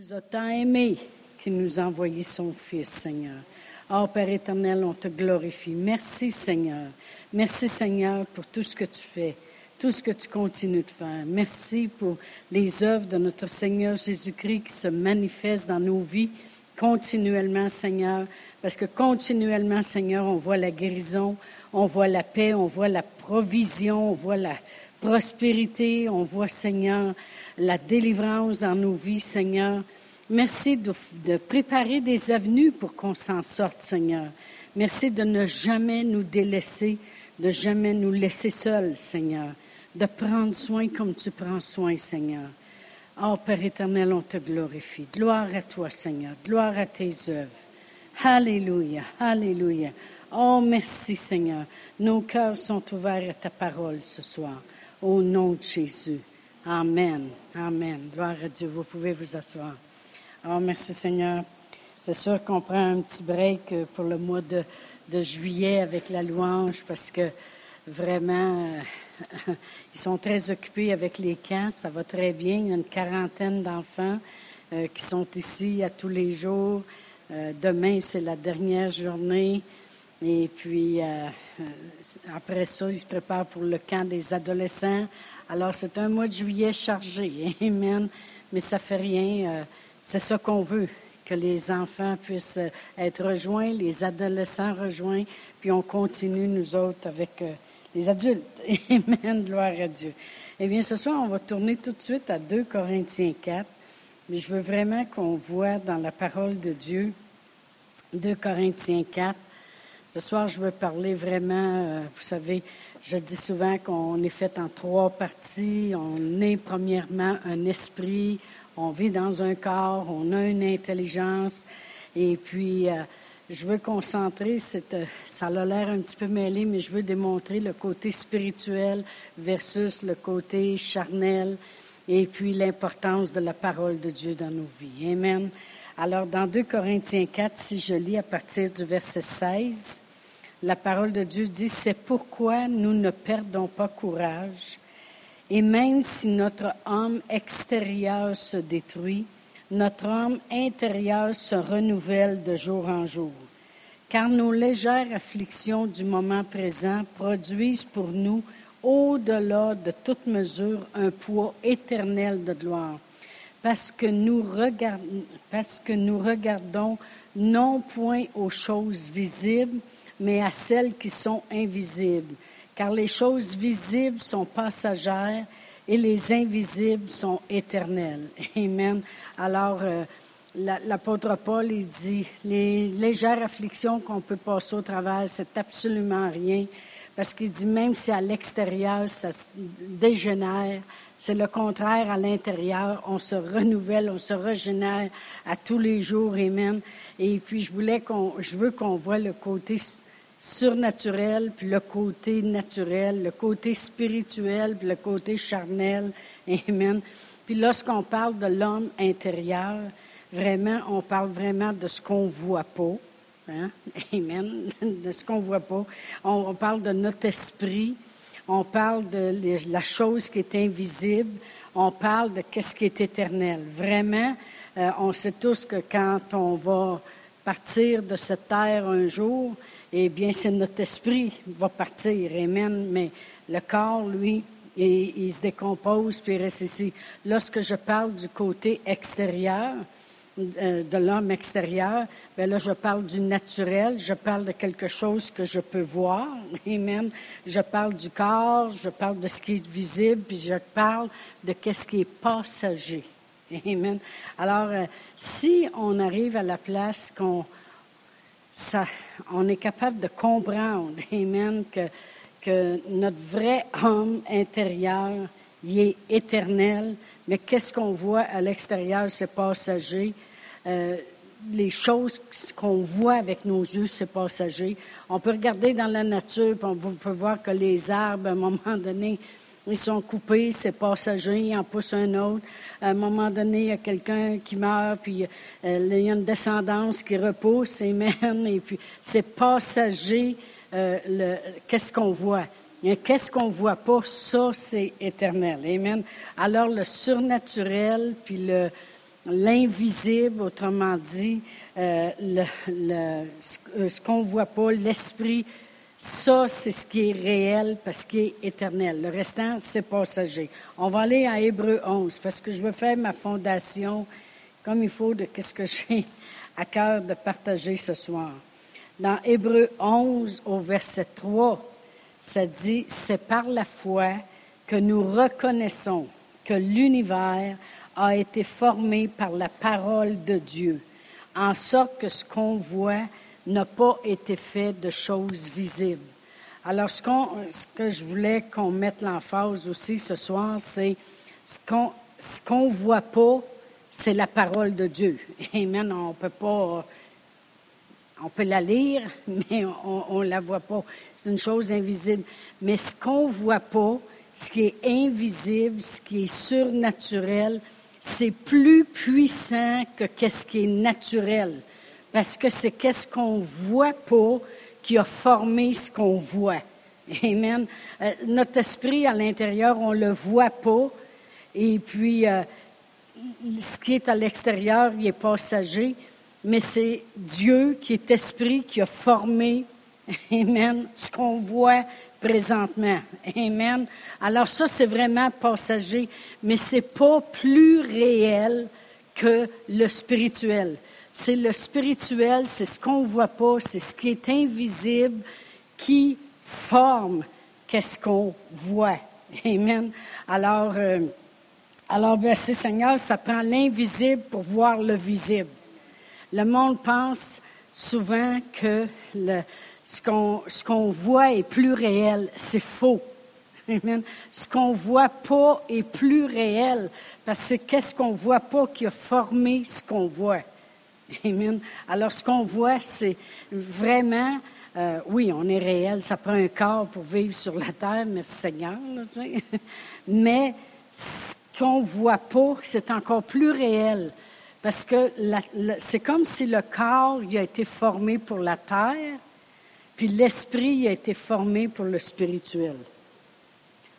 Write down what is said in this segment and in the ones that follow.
nous a tant aimés qu'il nous a envoyé son Fils, Seigneur. Oh Père éternel, on te glorifie. Merci, Seigneur. Merci, Seigneur, pour tout ce que tu fais, tout ce que tu continues de faire. Merci pour les œuvres de notre Seigneur Jésus-Christ qui se manifestent dans nos vies continuellement, Seigneur, parce que continuellement, Seigneur, on voit la guérison, on voit la paix, on voit la provision, on voit la prospérité, on voit, Seigneur, la délivrance dans nos vies, Seigneur. Merci de, préparer des avenues pour qu'on s'en sorte, Seigneur. Merci de ne jamais nous délaisser, de jamais nous laisser seuls, Seigneur. De prendre soin comme tu prends soin, Seigneur. Oh Père éternel, on te glorifie. Gloire à toi, Seigneur. Gloire à tes œuvres. Alléluia, Alléluia. Oh, merci, Seigneur. Nos cœurs sont ouverts à ta parole ce soir. Au nom de Jésus. Amen. Amen. Gloire à Dieu. Vous pouvez vous asseoir. Oh, merci, Seigneur. C'est sûr qu'on prend un petit break pour le mois de, de juillet avec la louange parce que vraiment, ils sont très occupés avec les camps. Ça va très bien. Il y a une quarantaine d'enfants euh, qui sont ici à tous les jours. Euh, demain, c'est la dernière journée. Et puis, euh, après ça, ils se préparent pour le camp des adolescents. Alors, c'est un mois de juillet chargé. Amen. Mais ça fait rien. c'est ça qu'on veut que les enfants puissent être rejoints, les adolescents rejoints, puis on continue, nous autres, avec les adultes. Amen, gloire à Dieu. Eh bien, ce soir, on va tourner tout de suite à 2 Corinthiens 4, mais je veux vraiment qu'on voit dans la parole de Dieu 2 Corinthiens 4. Ce soir, je veux parler vraiment, euh, vous savez, je dis souvent qu'on est fait en trois parties. On est premièrement un esprit, on vit dans un corps, on a une intelligence, et puis euh, je veux concentrer, euh, ça a l'air un petit peu mêlé, mais je veux démontrer le côté spirituel versus le côté charnel et puis l'importance de la parole de Dieu dans nos vies. Amen. Alors, dans 2 Corinthiens 4, si je lis à partir du verset 16, la parole de Dieu dit, c'est pourquoi nous ne perdons pas courage, et même si notre homme extérieur se détruit, notre homme intérieur se renouvelle de jour en jour, car nos légères afflictions du moment présent produisent pour nous, au-delà de toute mesure, un poids éternel de gloire, parce que nous, parce que nous regardons non point aux choses visibles, mais à celles qui sont invisibles, car les choses visibles sont passagères et les invisibles sont éternels. Amen. Alors, euh, l'apôtre Paul, il dit, les légères afflictions qu'on peut passer au travers, c'est absolument rien. Parce qu'il dit, même si à l'extérieur, ça dégénère, c'est le contraire à l'intérieur. On se renouvelle, on se régénère à tous les jours. Amen. Et puis, je voulais qu'on, je veux qu'on voit le côté surnaturel, puis le côté naturel, le côté spirituel, puis le côté charnel. Amen. Puis lorsqu'on parle de l'homme intérieur, vraiment, on parle vraiment de ce qu'on voit pas. Hein? Amen. De ce qu'on voit pas. On, parle de notre esprit. On parle de la chose qui est invisible. On parle de qu'est-ce qui est éternel. Vraiment, euh, on sait tous que quand on va partir de cette terre un jour, eh bien, c'est notre esprit qui va partir. Amen. Mais le corps, lui, il, se décompose puis il reste ici. Lorsque je parle du côté extérieur, euh, de l'homme extérieur, bien là, je parle du naturel, je parle de quelque chose que je peux voir. Amen. Je parle du corps, je parle de ce qui est visible, puis je parle de ce qui est passager. Amen. Alors, euh, si on arrive à la place qu'on on est capable de comprendre, Amen, que, que notre vrai homme intérieur, il est éternel, mais qu'est-ce qu'on voit à l'extérieur, c'est passager? Euh, les choses qu'on voit avec nos yeux, c'est passager. On peut regarder dans la nature, on peut voir que les arbres, à un moment donné, ils sont coupés, c'est passager, il en pousse un autre. À un moment donné, il y a quelqu'un qui meurt, puis euh, il y a une descendance qui repousse, amen, et puis c'est passager, euh, qu'est-ce qu'on voit? Qu'est-ce qu'on voit pas, ça, c'est éternel. Amen. Alors, le surnaturel, puis le, l'invisible, autrement dit, euh, le, ce qu'on voit pas, l'esprit, ça, c'est ce qui est réel parce qu'il est éternel. Le restant, c'est passager. On va aller à Hébreu 11 parce que je veux faire ma fondation comme il faut de ce que j'ai à cœur de partager ce soir. Dans Hébreu 11 au verset 3, ça dit, c'est par la foi que nous reconnaissons que l'univers a été formé par la parole de Dieu, en sorte que ce qu'on voit n'a pas été fait de choses visibles. Alors, ce, que je voulais qu'on mette l'emphase aussi ce soir, c'est ce qu'on ne voit pas, c'est la parole de Dieu. Amen. On peut pas, on peut la lire, mais on ne la voit pas. C'est une chose invisible. Mais ce qu'on ne voit pas, ce qui est invisible, ce qui est surnaturel, c'est plus puissant que qu'est-ce qui est naturel. Parce que c'est qu'est-ce qu'on voit pas qui a formé ce qu'on voit. Amen. Euh, notre esprit à l'intérieur, on le voit pas. Et puis, euh, ce qui est à l'extérieur, il est passager. Mais c'est Dieu qui est esprit qui a formé, Amen, ce qu'on voit présentement. Amen. Alors ça, c'est vraiment passager, mais c'est pas plus réel que le spirituel. C'est le spirituel, c'est ce qu'on ne voit pas, c'est ce qui est invisible qui forme qu'est-ce qu'on voit. Amen. Alors, euh, alors merci Seigneur, ça prend l'invisible pour voir le visible. Le monde pense souvent que le, ce qu'on ce qu'on voit est plus réel. C'est faux. Amen. Ce qu'on voit pas est plus réel parce que qu'est-ce qu'on voit pas qui a formé ce qu'on voit. Amen. Alors, ce qu'on voit, c'est vraiment, euh, oui, on est réel, ça prend un corps pour vivre sur la terre, merci Seigneur, mais ce qu'on voit pas, c'est encore plus réel. Parce que c'est comme si le corps il a été formé pour la terre, puis l'esprit a été formé pour le spirituel.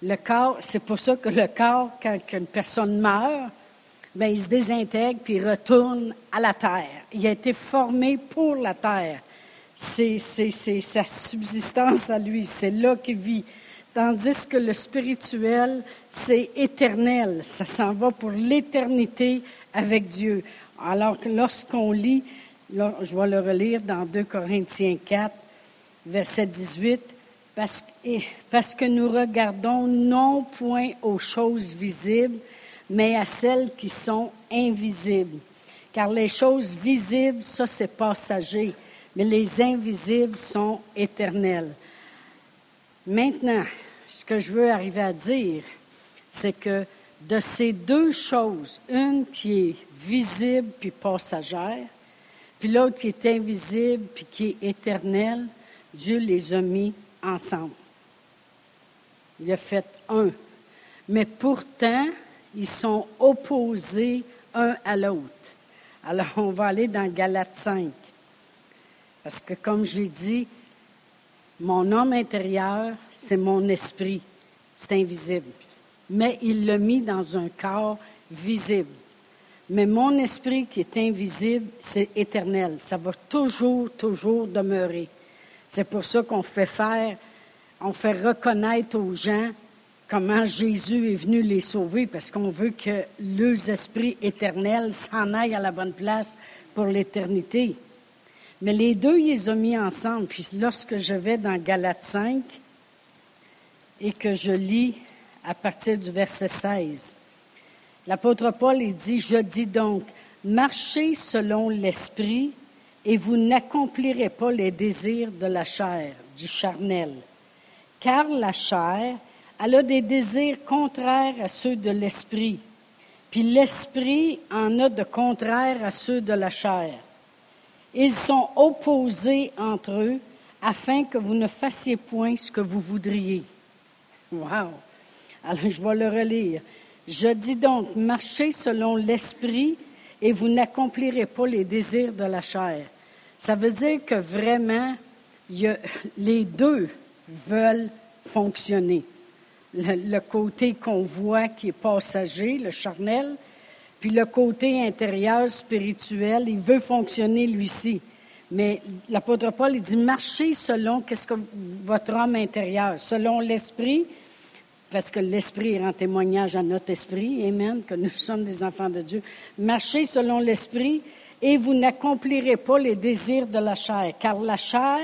Le corps, c'est pour ça que le corps, quand une personne meurt, ben, il se désintègre puis il retourne à la terre. Il a été formé pour la terre. C'est, sa subsistance à lui. C'est là qu'il vit. Tandis que le spirituel, c'est éternel. Ça s'en va pour l'éternité avec Dieu. Alors que lorsqu'on lit, je vais le relire dans 2 Corinthiens 4, verset 18, parce, parce que nous regardons non point aux choses visibles, mais à celles qui sont invisibles. Car les choses visibles, ça c'est passager, mais les invisibles sont éternelles. Maintenant, ce que je veux arriver à dire, c'est que de ces deux choses, une qui est visible puis passagère, puis l'autre qui est invisible puis qui est éternelle, Dieu les a mis ensemble. Il a fait un. Mais pourtant, ils sont opposés un à l'autre. Alors, on va aller dans Galates 5. Parce que, comme j'ai dit, mon homme intérieur, c'est mon esprit. C'est invisible. Mais il l'a mis dans un corps visible. Mais mon esprit qui est invisible, c'est éternel. Ça va toujours, toujours demeurer. C'est pour ça qu'on fait faire, on fait reconnaître aux gens comment Jésus est venu les sauver, parce qu'on veut que leurs esprits éternels s'en aillent à la bonne place pour l'éternité. Mais les deux, ils les ont mis ensemble. Puis lorsque je vais dans Galates 5 et que je lis à partir du verset 16, l'apôtre Paul dit, je dis donc, marchez selon l'esprit et vous n'accomplirez pas les désirs de la chair, du charnel. Car la chair elle a des désirs contraires à ceux de l'esprit, puis l'esprit en a de contraires à ceux de la chair. Ils sont opposés entre eux afin que vous ne fassiez point ce que vous voudriez. Wow! Alors je vais le relire. Je dis donc, marchez selon l'esprit et vous n'accomplirez pas les désirs de la chair. Ça veut dire que vraiment, les deux veulent fonctionner le, côté qu'on voit qui est passager, le charnel, Puis le côté intérieur, spirituel, il veut fonctionner lui-ci. Mais l'apôtre Paul, il dit, marchez selon qu'est-ce que votre homme intérieur, selon l'esprit, parce que l'esprit rend témoignage à notre esprit, amen, que nous sommes des enfants de Dieu. Marchez selon l'esprit et vous n'accomplirez pas les désirs de la chair, car la chair,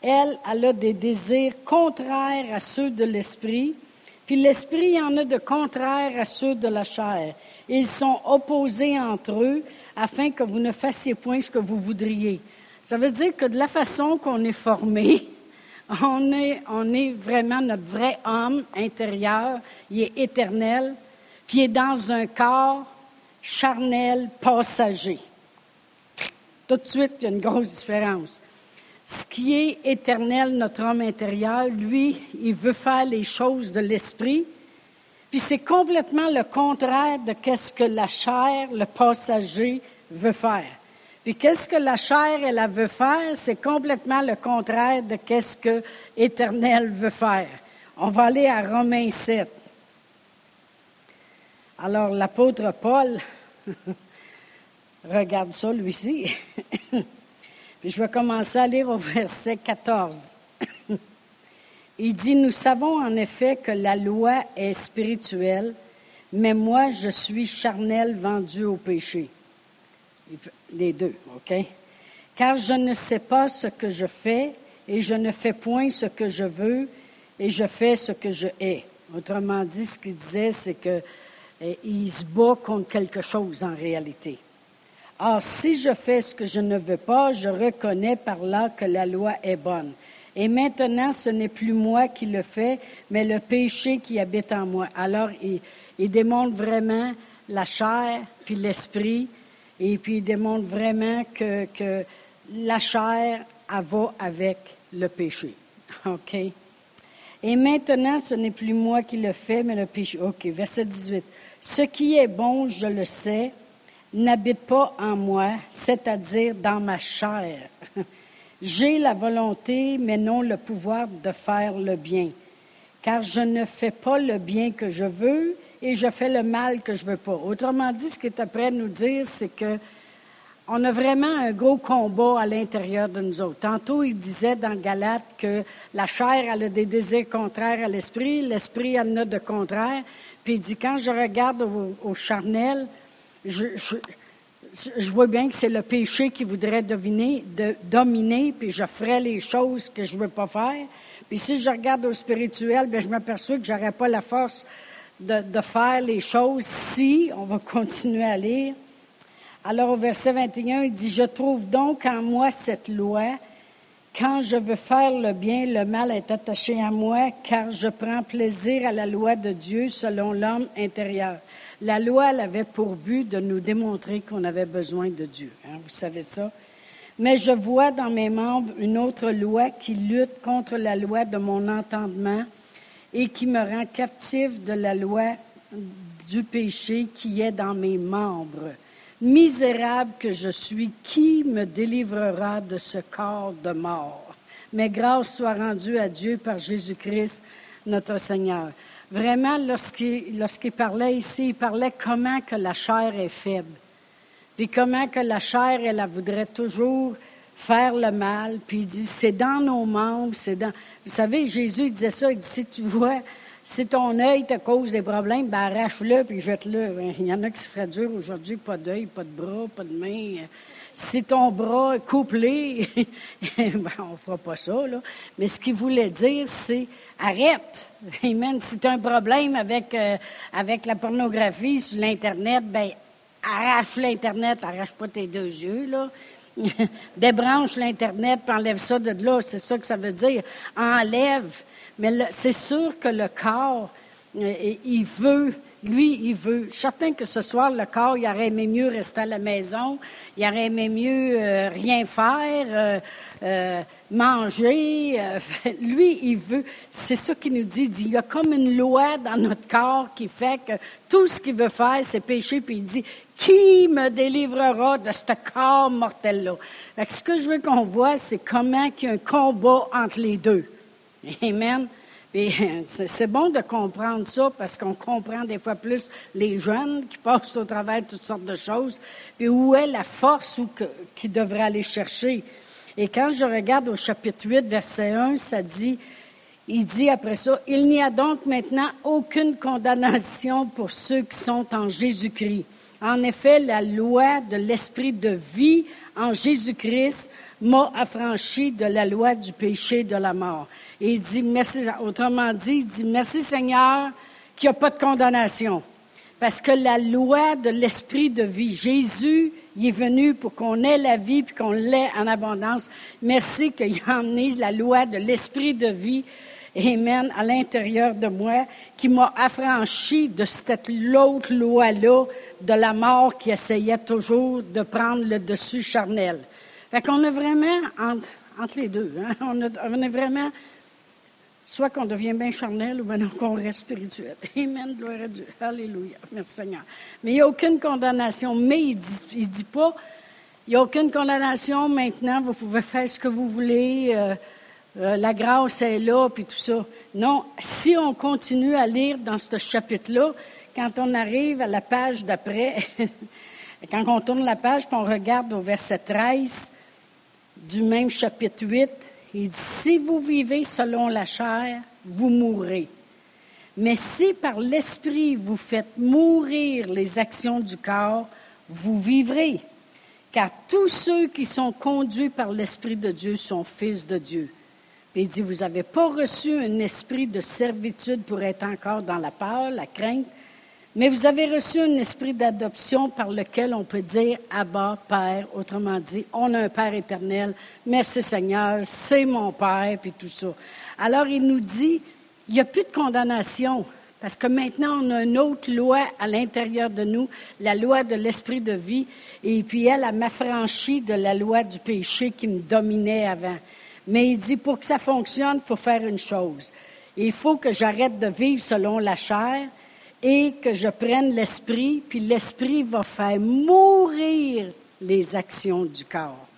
elle, elle a des désirs contraires à ceux de l'esprit, puis l'esprit en a de contraires à ceux de la chair. Ils sont opposés entre eux afin que vous ne fassiez point ce que vous voudriez. Ça veut dire que de la façon qu'on est formé, on est, vraiment notre vrai homme intérieur, il est éternel, puis il est dans un corps charnel, passager. Tout de suite, il y a une grosse différence. Ce qui est éternel, notre homme intérieur, lui, il veut faire les choses de l'esprit, puis c'est complètement le contraire de ce que la chair, le passager, veut faire. Puis qu'est-ce que la chair, elle, veut faire, c'est complètement le contraire de ce que l'Éternel veut faire. On va aller à Romains 7. Alors l'apôtre Paul, regarde ça lui-ci. Je vais commencer à lire au verset 14. Il dit, nous savons en effet que la loi est spirituelle, mais moi je suis charnel vendu au péché. Les deux, OK? Car je ne sais pas ce que je fais et je ne fais point ce que je veux et je fais ce que je hais. Autrement dit, ce qu'il disait, c'est qu'il eh, se bat contre quelque chose en réalité. Or, si je fais ce que je ne veux pas, je reconnais par là que la loi est bonne. Et maintenant, ce n'est plus moi qui le fais, mais le péché qui habite en moi. Alors, il, démontre vraiment la chair, puis l'esprit, et puis il démontre vraiment que, la chair, elle avec le péché. OK? Et maintenant, ce n'est plus moi qui le fais, mais le péché. OK, verset 18. Ce qui est bon, je le sais, n'habite pas en moi, c'est-à-dire dans ma chair. J'ai la volonté, mais non le pouvoir de faire le bien. Car je ne fais pas le bien que je veux et je fais le mal que je veux pas. Autrement dit, ce qu'il est après nous dire, c'est que on a vraiment un gros combat à l'intérieur de nous autres. Tantôt, il disait dans Galate que la chair, a des désirs contraires à l'esprit, l'esprit en a de contraires. Puis il dit, quand je regarde au, charnel, je, vois bien que c'est le péché qui voudrait dominer, puis je ferais les choses que je ne veux pas faire. Puis si je regarde au spirituel, bien, je m'aperçois que je n'aurais pas la force de, de, faire les choses si, on va continuer à lire. Alors au verset 21, il dit, Je trouve donc en moi cette loi. Quand je veux faire le bien, le mal est attaché à moi, car je prends plaisir à la loi de Dieu selon l'homme intérieur. La loi, elle avait pour but de nous démontrer qu'on avait besoin de Dieu. Hein, vous savez ça? Mais je vois dans mes membres une autre loi qui lutte contre la loi de mon entendement et qui me rend captif de la loi du péché qui est dans mes membres. Misérable que je suis, qui me délivrera de ce corps de mort? Mais grâce soit rendue à Dieu par Jésus-Christ, notre Seigneur. Vraiment, lorsqu'il parlait ici, il parlait comment que la chair est faible. Puis comment que la chair, elle, voudrait toujours faire le mal. Puis il dit, c'est dans nos membres, c'est dans... Vous savez, Jésus disait ça, il dit, si tu vois, si ton œil te cause des problèmes, ben arrache-le puis jette-le. Il y en a qui se feraient dur aujourd'hui, pas d'œil, pas de bras, pas de main. Si ton bras est couplé, ben, on ne fera pas ça, là. Mais ce qu'il voulait dire, c'est arrête. Amen. Si tu as un problème avec, euh, avec la pornographie sur l'Internet, ben arrache l'Internet, arrache pas tes deux yeux, là. Débranche l'Internet, puis enlève ça de là. C'est ça que ça veut dire. Enlève. Mais c'est sûr que le corps, euh, il veut lui, il veut. Certain que ce soir, le corps, il aurait aimé mieux rester à la maison, il aurait aimé mieux euh, rien faire, euh, euh, manger. lui, il veut. C'est ça qu'il nous dit, Il y a comme une loi dans notre corps qui fait que tout ce qu'il veut faire, c'est pécher, puis il dit Qui me délivrera de ce corps mortel-là? Ce que je veux qu'on voit, c'est comment il y a un combat entre les deux. Amen. c'est bon de comprendre ça parce qu'on comprend des fois plus les jeunes qui passent au travers de toutes sortes de choses. Puis où est la force ou qui devrait aller chercher? Et quand je regarde au chapitre 8, verset 1, ça dit, il dit après ça, il n'y a donc maintenant aucune condamnation pour ceux qui sont en Jésus-Christ. En effet, la loi de l'esprit de vie en Jésus-Christ m'a affranchi de la loi du péché de la mort. Et il dit merci, autrement dit, il dit merci Seigneur qu'il n'y a pas de condamnation. Parce que la loi de l'esprit de vie, Jésus, il est venu pour qu'on ait la vie puis qu'on l'ait en abondance. Merci qu'il a emmené la loi de l'esprit de vie, Amen, à l'intérieur de moi, qui m'a affranchi de cette l'autre loi-là de la mort qui essayait toujours de prendre le dessus charnel. Fait qu'on est vraiment entre, entre les deux. Hein? On, on est vraiment soit qu'on devient bien charnel ou bien qu'on reste spirituel. Amen, gloire à Dieu. Alléluia. Merci Seigneur. Mais il n'y a aucune condamnation. Mais il ne dit, dit pas, il n'y a aucune condamnation maintenant, vous pouvez faire ce que vous voulez, euh, euh, la grâce est là, puis tout ça. Non, si on continue à lire dans ce chapitre-là, quand on arrive à la page d'après, quand on tourne la page, puis on regarde au verset 13 du même chapitre 8, il dit, si vous vivez selon la chair, vous mourrez. Mais si par l'Esprit vous faites mourir les actions du corps, vous vivrez. Car tous ceux qui sont conduits par l'Esprit de Dieu sont fils de Dieu. il dit, vous n'avez pas reçu un esprit de servitude pour être encore dans la peur, la crainte, mais vous avez reçu un esprit d'adoption par lequel on peut dire Abba, Père. Autrement dit, on a un Père éternel. Merci Seigneur, c'est mon Père, puis tout ça. Alors il nous dit, il n'y a plus de condamnation. Parce que maintenant, on a une autre loi à l'intérieur de nous, la loi de l'esprit de vie. Et puis elle, elle m'affranchit de la loi du péché qui me dominait avant. Mais il dit, pour que ça fonctionne, il faut faire une chose. Il faut que j'arrête de vivre selon la chair et que je prenne l'esprit, puis l'esprit va faire mourir les actions du corps.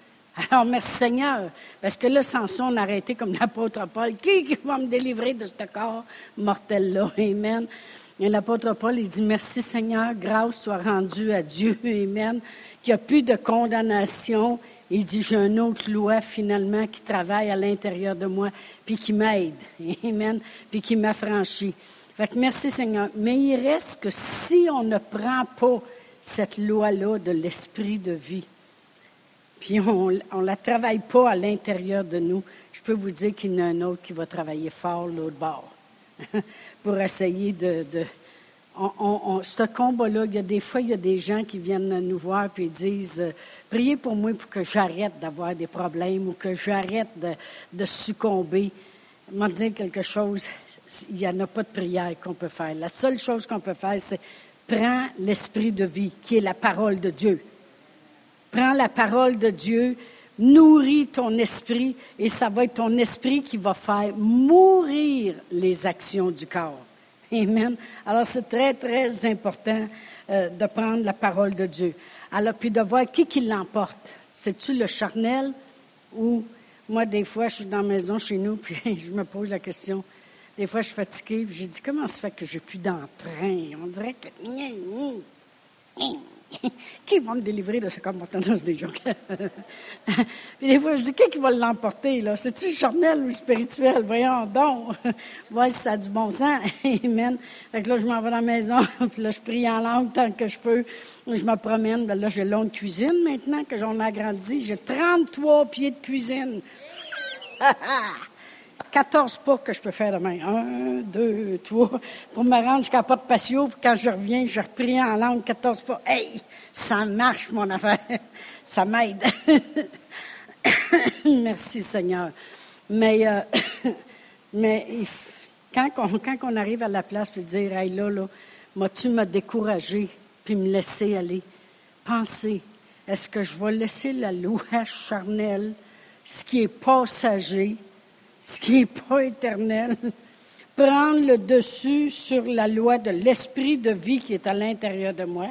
Alors, merci Seigneur, parce que là, Samson a arrêté comme l'apôtre Paul. Qui, va me délivrer de ce corps mortel-là? Amen. Et l'apôtre Paul, il dit, merci Seigneur, grâce soit rendue à Dieu. Amen. Qu'il n'y a plus de condamnation. Il dit, j'ai une autre loi finalement qui travaille à l'intérieur de moi, puis qui m'aide. Amen. Puis qui m'affranchit. Fait merci Seigneur. Mais il reste que si on ne prend pas cette loi-là de l'esprit de vie, puis on ne la travaille pas à l'intérieur de nous, je peux vous dire qu'il y en a un autre qui va travailler fort l'autre bord pour essayer de... ce combat-là, il y a des fois, il y a des gens qui viennent nous voir et disent euh, Priez pour moi pour que j'arrête d'avoir des problèmes ou que j'arrête de, de succomber. Vais dire quelque chose il n'y en a pas de prière qu'on peut faire. La seule chose qu'on peut faire, c'est prends l'esprit de vie, qui est la parole de Dieu. Prends la parole de Dieu, nourris ton esprit, et ça va être ton esprit qui va faire mourir les actions du corps. Amen. Alors, c'est très, très important euh, de prendre la parole de Dieu. Alors, puis de voir qui qui l'emporte. C'est-tu le charnel ou moi, des fois, je suis dans la maison chez nous, puis je me pose la question, des fois, je suis fatiguée. J'ai dit, comment se fait que j'ai plus d'entrain? On dirait que. qui va me délivrer de ce comportement des gens? Puis des fois, je dis, qui va l'emporter? C'est-tu charnel ou spirituel? Voyons donc. Voir si ça a du bon sens. Amen. Fait que là, je m'en vais dans la maison, puis là, je prie en langue tant que je peux. Je me promène. Ben là, j'ai longue cuisine maintenant que j'en ai agrandi. J'ai 33 pieds de cuisine. 14 pas que je peux faire demain. Un, deux, trois. Pour me rendre jusqu'à pas de patio, puis quand je reviens, je repris en langue 14 pas. Hey, ça marche, mon affaire. Ça m'aide. Merci, Seigneur. Mais, euh, mais quand, on, quand arrive à la place, puis dire, hey, là, là, m'as-tu me décourager, puis me laisser aller? Pensez, est-ce que je vais laisser la loi charnelle, ce qui est passager, ce qui n'est pas éternel, prendre le dessus sur la loi de l'esprit de vie qui est à l'intérieur de moi.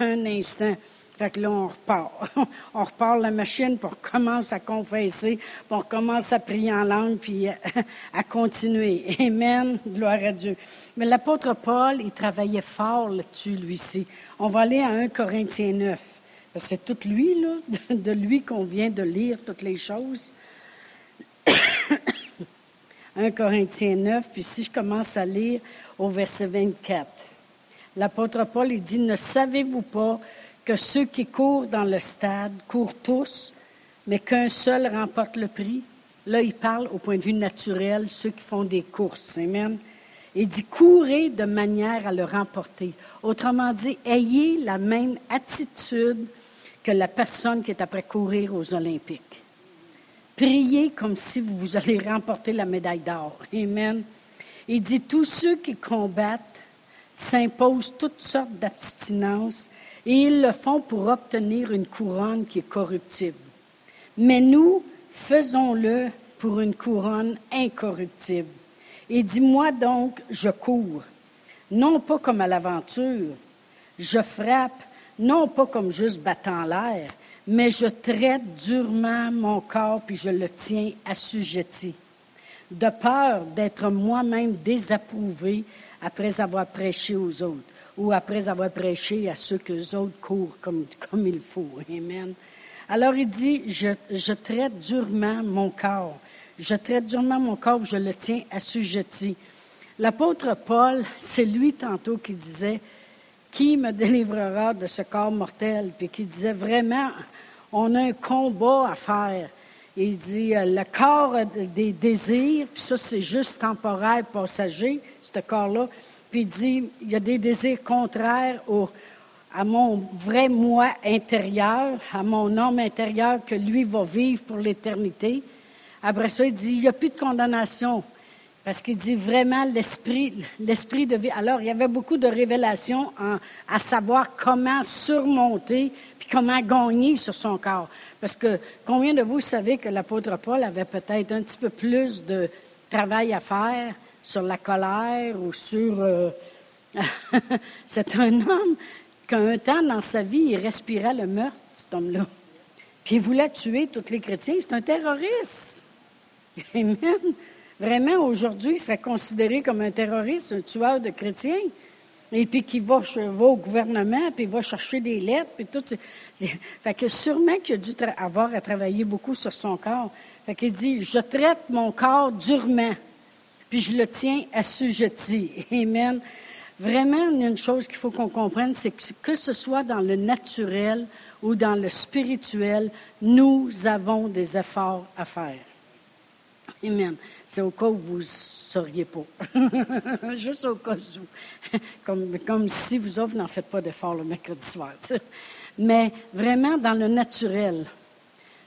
Un instant. Fait que là, on repart. on repart la machine, pour on commence à confesser, puis on commence à prier en langue, puis à continuer. Amen. Gloire à Dieu. Mais l'apôtre Paul, il travaillait fort là-dessus, lui-ci. On va aller à 1 Corinthiens 9. C'est tout lui, là, de lui qu'on vient de lire toutes les choses. 1 Corinthiens 9, puis si je commence à lire au verset 24. L'apôtre Paul, il dit, ne savez-vous pas que ceux qui courent dans le stade courent tous, mais qu'un seul remporte le prix? Là, il parle au point de vue naturel, ceux qui font des courses. Amen. Il dit, courez de manière à le remporter. Autrement dit, ayez la même attitude que la personne qui est après courir aux Olympiques. Priez comme si vous allez remporter la médaille d'or. Amen. Il dit, tous ceux qui combattent s'imposent toutes sortes d'abstinences et ils le font pour obtenir une couronne qui est corruptible. Mais nous, faisons-le pour une couronne incorruptible. Et dis-moi donc, je cours, non pas comme à l'aventure, je frappe, non pas comme juste battant l'air, mais je traite durement mon corps puis je le tiens assujetti, de peur d'être moi-même désapprouvé après avoir prêché aux autres ou après avoir prêché à ceux que les autres courent comme, comme il faut. Amen. Alors il dit, je, je traite durement mon corps. Je traite durement mon corps, je le tiens assujetti. L'apôtre Paul, c'est lui tantôt qui disait, qui me délivrera de ce corps mortel? Puis qui disait vraiment, on a un combat à faire. Il dit, euh, le corps des désirs, puis ça c'est juste temporaire, passager, ce corps-là puis il dit, il y a des désirs contraires au, à mon vrai moi intérieur, à mon homme intérieur que lui va vivre pour l'éternité. Après ça, il dit, il n'y a plus de condamnation. Parce qu'il dit vraiment l'esprit, l'esprit de vie. Alors, il y avait beaucoup de révélations à savoir comment surmonter puis comment gagner sur son corps. Parce que combien de vous savez que l'apôtre Paul avait peut-être un petit peu plus de travail à faire sur la colère ou sur... Euh, c'est un homme qu'un temps dans sa vie, il respirait le meurtre, cet homme-là. Puis il voulait tuer tous les chrétiens. C'est un terroriste. Amen. Vraiment, aujourd'hui, il serait considéré comme un terroriste, un tueur de chrétiens. Et puis qui va, au gouvernement, puis va chercher des lettres, puis tout. Fait que sûrement qu'il a dû avoir à travailler beaucoup sur son corps. Fait qu'il dit, je traite mon corps durement puis je le tiens assujetti. Amen. Vraiment, une chose qu'il faut qu'on comprenne, c'est que que ce soit dans le naturel ou dans le spirituel, nous avons des efforts à faire. Amen. C'est au cas où vous ne sauriez pas. Juste au cas où. comme, comme si vous autres n'en faites pas d'efforts le mercredi soir. Mais vraiment dans le naturel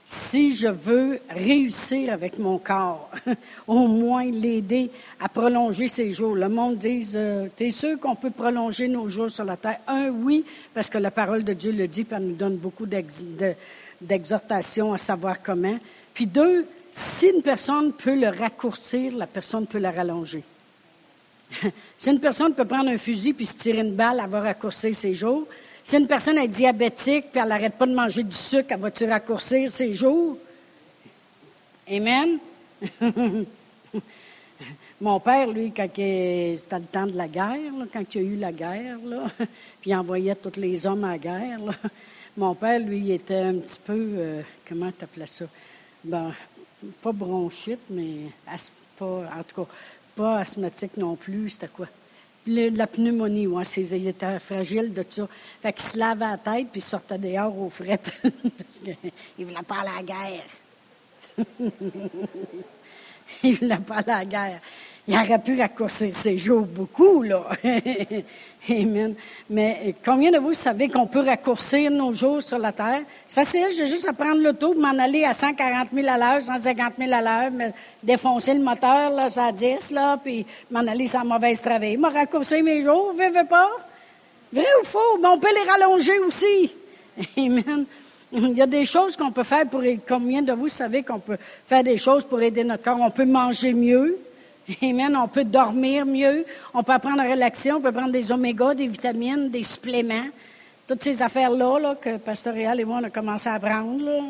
si je veux réussir avec mon corps, au moins l'aider à prolonger ses jours. Le monde dit, euh, tu es sûr qu'on peut prolonger nos jours sur la terre? Un, oui, parce que la parole de Dieu le dit, puis elle nous donne beaucoup d'exhortations à savoir comment. Puis deux, si une personne peut le raccourcir, la personne peut la rallonger. si une personne peut prendre un fusil puis se tirer une balle, elle va raccourcir ses jours. Si une personne est diabétique puis elle n'arrête pas de manger du sucre, elle va-tu raccourcir ses jours? Amen? Mon père, lui, quand c'était le temps de la guerre, quand il y a eu la guerre, puis il envoyait tous les hommes à la guerre, mon père, lui, il était un petit peu, euh, comment tu appelais ça? Ben, pas bronchite, mais pas, en tout cas, pas asthmatique non plus, c'était quoi? la pneumonie, ouais, il était fragile de ça. Fait qu'il se lavait la tête puis il sortait dehors aux frettes. parce qu'il voulait pas la guerre. il voulait pas à la guerre il aurait pu raccourcir ses jours beaucoup, là. Amen. Mais combien de vous savez qu'on peut raccourcir nos jours sur la terre? C'est facile, j'ai juste à prendre l'auto, m'en aller à 140 000 à l'heure, 150 000 à l'heure, défoncer le moteur, là, ça 10, là, puis m'en aller sans mauvaise travail. M'a raccourci mes jours, vous veux pas? Vrai ou faux? Mais on peut les rallonger aussi. Amen. Il y a des choses qu'on peut faire pour Combien de vous savez qu'on peut faire des choses pour aider notre corps? On peut manger mieux. Amen. On peut dormir mieux. On peut apprendre à relaxer. On peut prendre des oméga, des vitamines, des suppléments. toutes ces affaires-là là, que Pasteur et moi, on a commencé à apprendre. Là.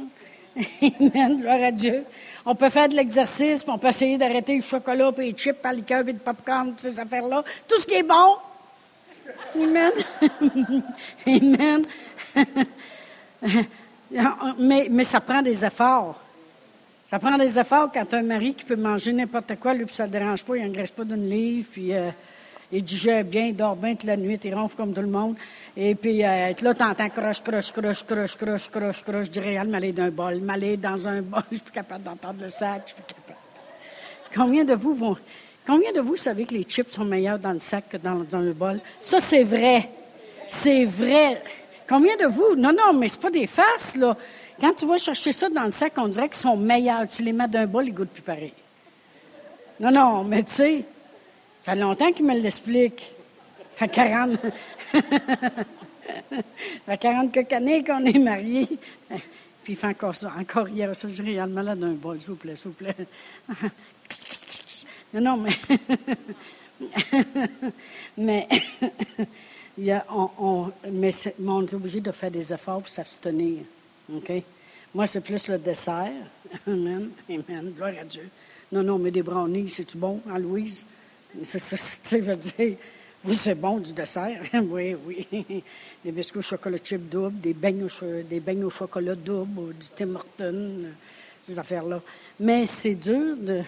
Amen, gloire à Dieu. On peut faire de l'exercice, on peut essayer d'arrêter le chocolat, puis les chips, puis le liqueur, puis le popcorn, toutes ces affaires-là. Tout ce qui est bon. Amen. Amen. mais, mais ça prend des efforts. Ça prend des efforts quand un mari qui peut manger n'importe quoi, lui, puis ça ne dérange pas, il n'engraisse pas d'une livre, puis euh, il digère bien, il dort bien toute la nuit, il ronfle comme tout le monde. Et puis, euh, là, t'entends croche, croche, croche, croche, croche, croche, croche. Je dirais, elle m'aller d'un bol, m'aller dans un bol. Je suis plus capable d'entendre le sac, je suis plus capable. Combien de vous vont, combien de vous savez que les chips sont meilleurs dans le sac que dans, dans le bol? Ça, c'est vrai. C'est vrai. Combien de vous? Non, non, mais c'est pas des farces, là. Quand tu vas chercher ça dans le sac, on dirait qu'ils sont meilleurs. Tu les mets d'un bol, ils goûtent plus pareil. Non, non, mais tu sais, ça fait longtemps qu'il me l'explique. Ça fait 40. ça fait 40 quelques années qu'on est mariés. Puis il fait encore ça. Encore hier, ça, je le malade d'un bol, s'il vous plaît, s'il vous plaît. non, non, mais. mais. on, mais, on est obligé de faire des efforts pour s'abstenir. OK? Moi, c'est plus le dessert. Amen. Amen. Gloire à Dieu. Non, non, mais des brownies, c'est-tu bon, hein, Louise? Ça, veut dire, oui, c'est bon du dessert. oui, oui. Des biscuits au chocolat chip double, des beignes au, chocolat double, du Tim Hortons, ces affaires-là. Mais c'est dur de.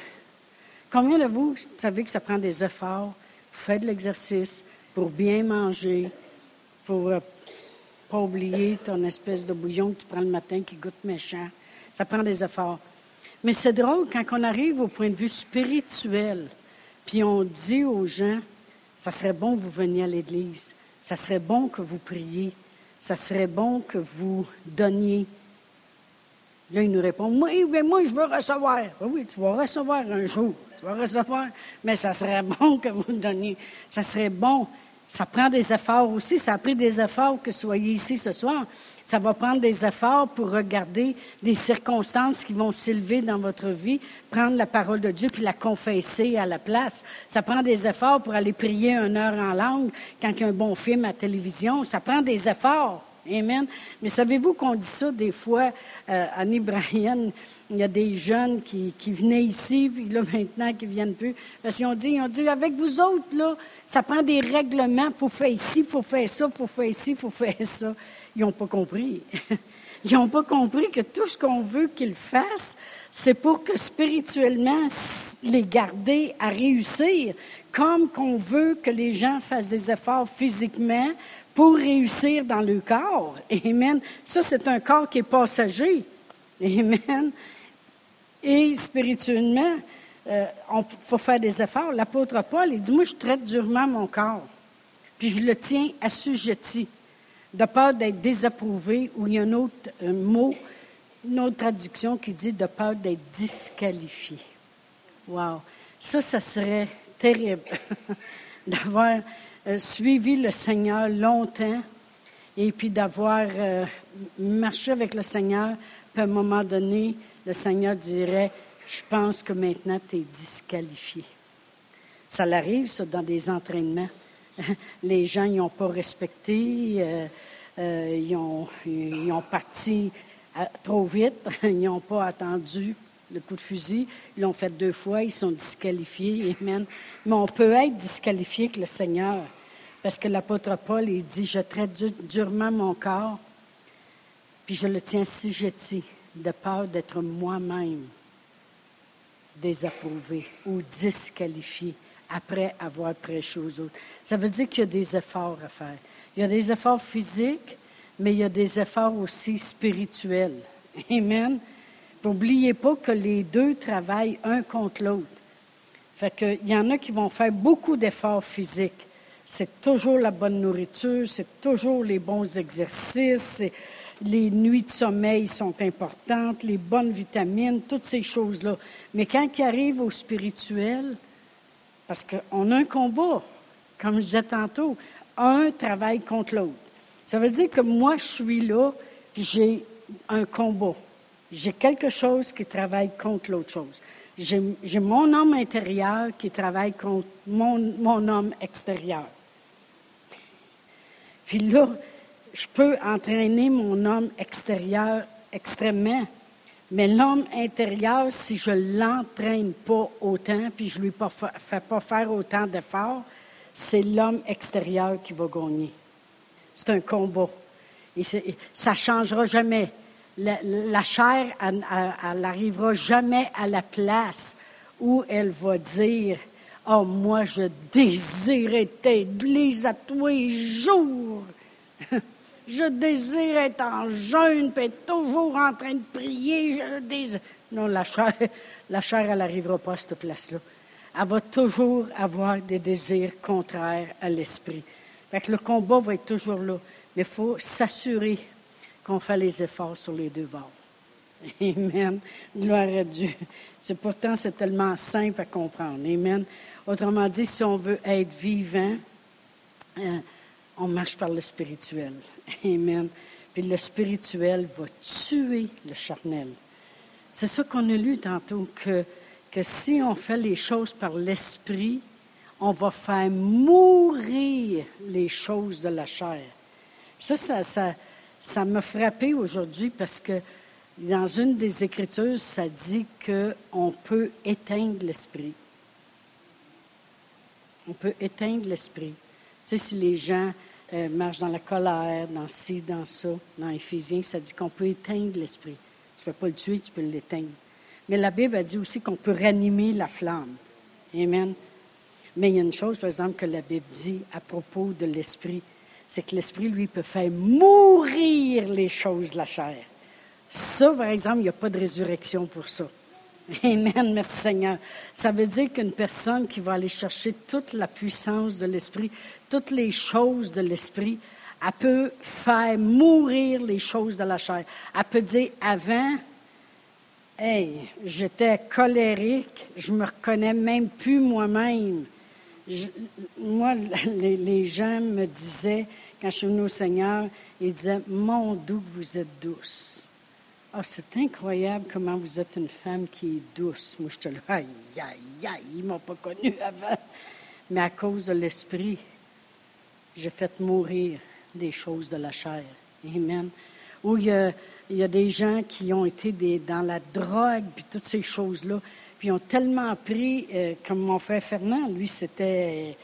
Combien de vous savez que ça prend des efforts pour faire de l'exercice, pour bien manger, pour euh, pas oublier ton espèce de bouillon que tu prends le matin qui goûte méchant. Ça prend des efforts. Mais c'est drôle quand on arrive au point de vue spirituel, puis on dit aux gens, ça serait bon que vous veniez à l'Église, ça serait bon que vous priez, ça serait bon que vous donniez. Là, ils nous répondent, oui, mais moi, je veux recevoir. Oui, tu vas recevoir un jour, tu vas recevoir, mais ça serait bon que vous donniez. Ça serait bon ça prend des efforts aussi. Ça a pris des efforts que soyez ici ce soir. Ça va prendre des efforts pour regarder des circonstances qui vont s'élever dans votre vie, prendre la parole de Dieu puis la confesser à la place. Ça prend des efforts pour aller prier une heure en langue quand il y a un bon film à télévision. Ça prend des efforts. Amen. Mais savez-vous qu'on dit ça des fois, euh, Bryan, il y a des jeunes qui, qui venaient ici, puis là maintenant qui viennent plus, parce qu'ils ont dit, ils ont dit, avec vous autres, là, ça prend des règlements. Il faut faire ici, il faut faire ça, il faut faire ici, il faut faire ça. Ils n'ont pas compris. Ils n'ont pas compris que tout ce qu'on veut qu'ils fassent, c'est pour que spirituellement, les garder à réussir, comme qu'on veut que les gens fassent des efforts physiquement pour réussir dans le corps. Amen. Ça, c'est un corps qui est passager. Amen. Et spirituellement, euh, faut faire des efforts. L'apôtre Paul, il dit, moi, je traite durement mon corps, puis je le tiens assujetti, de peur d'être désapprouvé, ou il y a un autre mot, une autre traduction qui dit de peur d'être disqualifié. Wow! Ça, ça serait terrible d'avoir euh, suivi le Seigneur longtemps et puis d'avoir euh, marché avec le Seigneur, puis à un moment donné, le Seigneur dirait, je pense que maintenant tu es disqualifié. Ça l'arrive, ça, dans des entraînements. Les gens n'ont pas respecté, euh, ils, ont, ils, ont, parti trop vite, ils n'ont pas attendu le coup de fusil, ils l'ont fait deux fois, ils sont disqualifiés, amen. Mais on peut être disqualifié avec le Seigneur, parce que l'apôtre Paul, il dit, je traite durement mon corps, puis je le tiens si jeté, de peur d'être moi-même désapprouvé ou disqualifié après avoir prêché aux autres. Ça veut dire qu'il y a des efforts à faire. Il y a des efforts physiques, mais il y a des efforts aussi spirituels. Amen. N'oubliez pas que les deux travaillent un contre l'autre. Fait que, il y en a qui vont faire beaucoup d'efforts physiques. C'est toujours la bonne nourriture, c'est toujours les bons exercices, les nuits de sommeil sont importantes, les bonnes vitamines, toutes ces choses-là. Mais quand il arrive au spirituel, parce qu'on a un combat, comme je disais tantôt, un travaille contre l'autre. Ça veut dire que moi, je suis là, j'ai un combat. J'ai quelque chose qui travaille contre l'autre chose. J'ai mon homme intérieur qui travaille contre mon, homme extérieur. Puis là, je peux entraîner mon homme extérieur extrêmement, mais l'homme intérieur, si je ne l'entraîne pas autant, puis je ne lui fais pas faire autant d'efforts, c'est l'homme extérieur qui va gagner. C'est un combat. Et ça ne changera jamais. La, chair, elle n'arrivera jamais à la place où elle va dire Oh, moi, je désire être église à tous les jours. je désire être en jeûne, être toujours en train de prier. Je. Non, la chair, la chair, elle n'arrivera pas à cette place-là. Elle va toujours avoir des désirs contraires à l'esprit. Fait le combat va être toujours là. Mais il faut s'assurer qu'on fait les efforts sur les deux bords. Amen. Gloire à Dieu. C'est pourtant, c'est tellement simple à comprendre. Amen. Autrement dit, si on veut être vivant, euh, on marche par le spirituel. Amen. Puis le spirituel va tuer le charnel. C'est ça qu'on a lu tantôt, que, que si on fait les choses par l'esprit, on va faire mourir les choses de la chair. Ça, ça, ça, ça m'a frappé aujourd'hui parce que dans une des Écritures, ça dit qu'on peut éteindre l'esprit. On peut éteindre l'esprit. Tu sais, si les gens euh, marchent dans la colère, dans ci, dans ça, dans Éphésiens, ça dit qu'on peut éteindre l'esprit. Tu ne peux pas le tuer, tu peux l'éteindre. Mais la Bible a dit aussi qu'on peut ranimer la flamme. Amen. Mais il y a une chose, par exemple, que la Bible dit à propos de l'esprit, c'est que l'esprit, lui, peut faire mourir les choses de la chair. Ça, par exemple, il n'y a pas de résurrection pour ça. Amen, merci Seigneur. Ça veut dire qu'une personne qui va aller chercher toute la puissance de l'Esprit, toutes les choses de l'Esprit, elle peut faire mourir les choses de la chair. Elle peut dire avant, hey, j'étais colérique, je me reconnais même plus moi-même. Moi, les, gens me disaient, quand je suis venue au Seigneur, ils disaient, mon doux, vous êtes douce. Ah, c'est incroyable comment vous êtes une femme qui est douce. Moi, je te là, aïe, aïe, aïe, ils ne m'ont pas connue avant. Mais à cause de l'esprit, j'ai fait mourir des choses de la chair. Amen. Où il y a, des gens qui ont été dans la drogue, puis toutes ces choses-là, puis ont tellement pris, euh, comme mon frère Fernand, lui, c'était,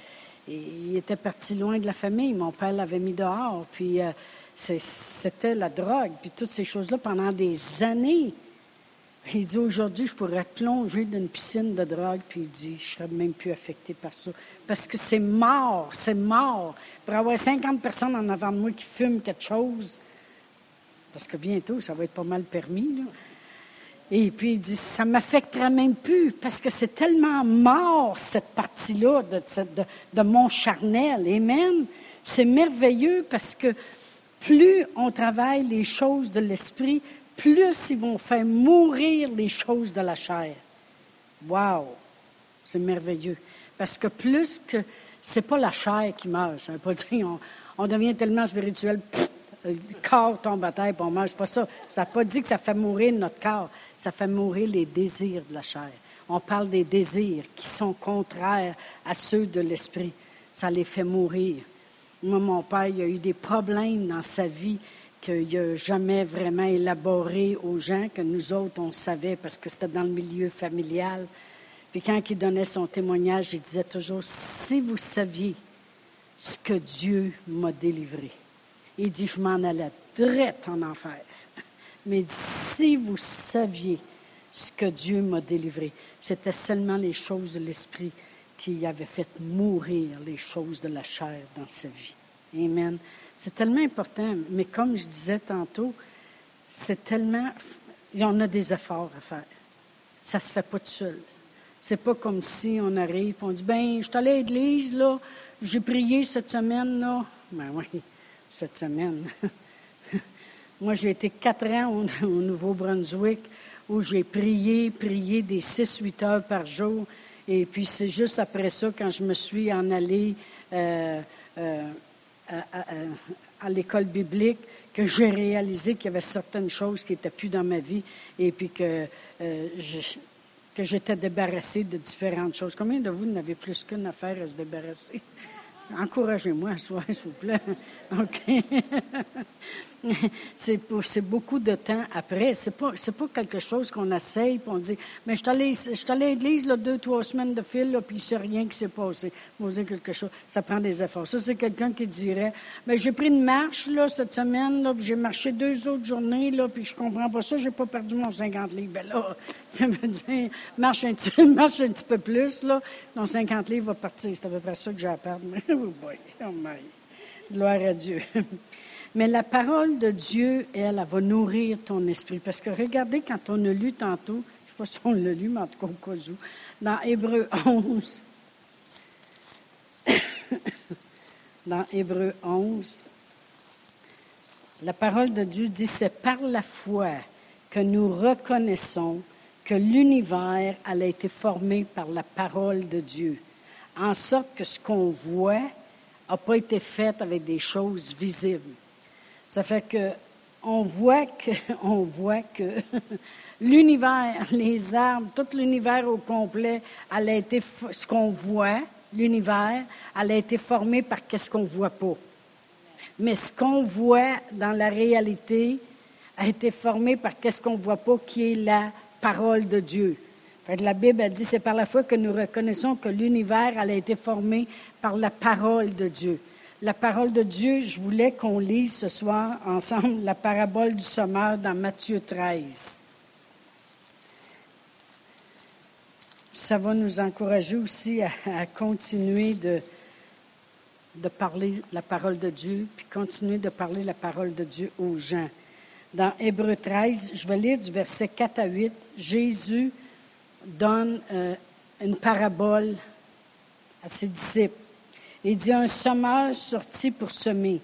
il était parti loin de la famille. Mon père l'avait mis dehors, puis euh, c'était la drogue, puis toutes ces choses-là pendant des années. Il dit aujourd'hui, je pourrais plonger dans une piscine de drogue, puis il dit, je serais même plus affecté par ça. Parce que c'est mort, c'est mort. Pour avoir 50 personnes en avant de moi qui fument quelque chose, parce que bientôt, ça va être pas mal permis, Et puis il dit, ça ne m'affectera même plus, parce que c'est tellement mort, cette partie-là de, de, mon charnel. Amen. C'est merveilleux parce que plus on travaille les choses de l'esprit, plus ils vont faire mourir les choses de la chair. Wow! C'est merveilleux. Parce que plus que c'est pas la chair qui meurt, ça veut pas dire on, devient tellement spirituel, le corps tombe à terre et on meurt. C'est pas ça. Ça n'a pas dit que ça fait mourir notre corps. Ça fait mourir les désirs de la chair. On parle des désirs qui sont contraires à ceux de l'esprit. Ça les fait mourir. Moi, mon père, il a eu des problèmes dans sa vie qu'il n'a jamais vraiment élaboré aux gens, que nous autres, on savait parce que c'était dans le milieu familial. Puis quand il donnait son témoignage, il disait toujours, si vous saviez ce que Dieu m'a délivré. Il dit, je m'en allais direct en enfer. Mais si vous saviez ce que Dieu m'a délivré, c'était seulement les choses de l'esprit qui avait fait mourir les choses de la chair dans sa vie. Amen. C'est tellement important, mais comme je disais tantôt, c'est tellement. Il en a des efforts à faire. Ça se fait pas tout seul. C'est pas comme si on arrive et on dit ben, je suis allé à l'église, là, j'ai prié cette semaine, là. Ben oui, cette semaine. Moi, j'ai été quatre ans au, au Nouveau-Brunswick où j'ai prié, prié des six, huit heures par jour. Et puis c'est juste après ça, quand je me suis en allée euh, euh, à, l'école biblique, que j'ai réalisé qu'il y avait certaines choses qui n'étaient plus dans ma vie et puis que, euh, que j'étais débarrassée de différentes choses. Combien de vous n'avez plus qu'une affaire à se débarrasser? Encouragez-moi s'il vous plaît. c'est, beaucoup de temps après. C'est pas, pas quelque chose qu'on essaye, puis on dit, mais je suis allé, à l'église, deux, trois semaines de fil, puis c'est rien qui s'est passé. Vous dire quelque chose. Ça prend des efforts. Ça, c'est quelqu'un qui dirait, mais j'ai pris une marche, là, cette semaine, là, puis j'ai marché deux autres journées, là, puis je comprends pas ça, j'ai pas perdu mon 50 livres. Ben là, ça veut dire, marche un petit, marche un petit peu plus, là, ton 50 livres va partir. C'est à peu près ça que j'ai à perdre. oh oh my. Gloire à Dieu. Mais la parole de Dieu, elle, elle va nourrir ton esprit. Parce que regardez, quand on a lu tantôt, je ne sais pas si on l'a lu, mais en tout cas au cas où, dans Hébreu 11, dans Hébreu 11, la parole de Dieu dit, c'est par la foi que nous reconnaissons que l'univers a été formé par la parole de Dieu, en sorte que ce qu'on voit n'a pas été fait avec des choses visibles. Ça fait que on voit que, on voit que l'univers, les arbres, tout l'univers au complet, été, ce qu'on voit, l'univers, a été formé par qu'est-ce qu'on voit pas. Mais ce qu'on voit dans la réalité a été formé par qu'est-ce qu'on voit pas, qui est la parole de Dieu. La Bible a dit, c'est par la foi que nous reconnaissons que l'univers a été formé par la parole de Dieu la parole de Dieu, je voulais qu'on lise ce soir ensemble la parabole du sommeur dans Matthieu 13. Ça va nous encourager aussi à, continuer de, parler la parole de Dieu, puis continuer de parler la parole de Dieu aux gens. Dans Hébreu 13, je vais lire du verset 4 à 8. Jésus donne euh, une parabole à ses disciples. Il dit un semeur sortit pour semer.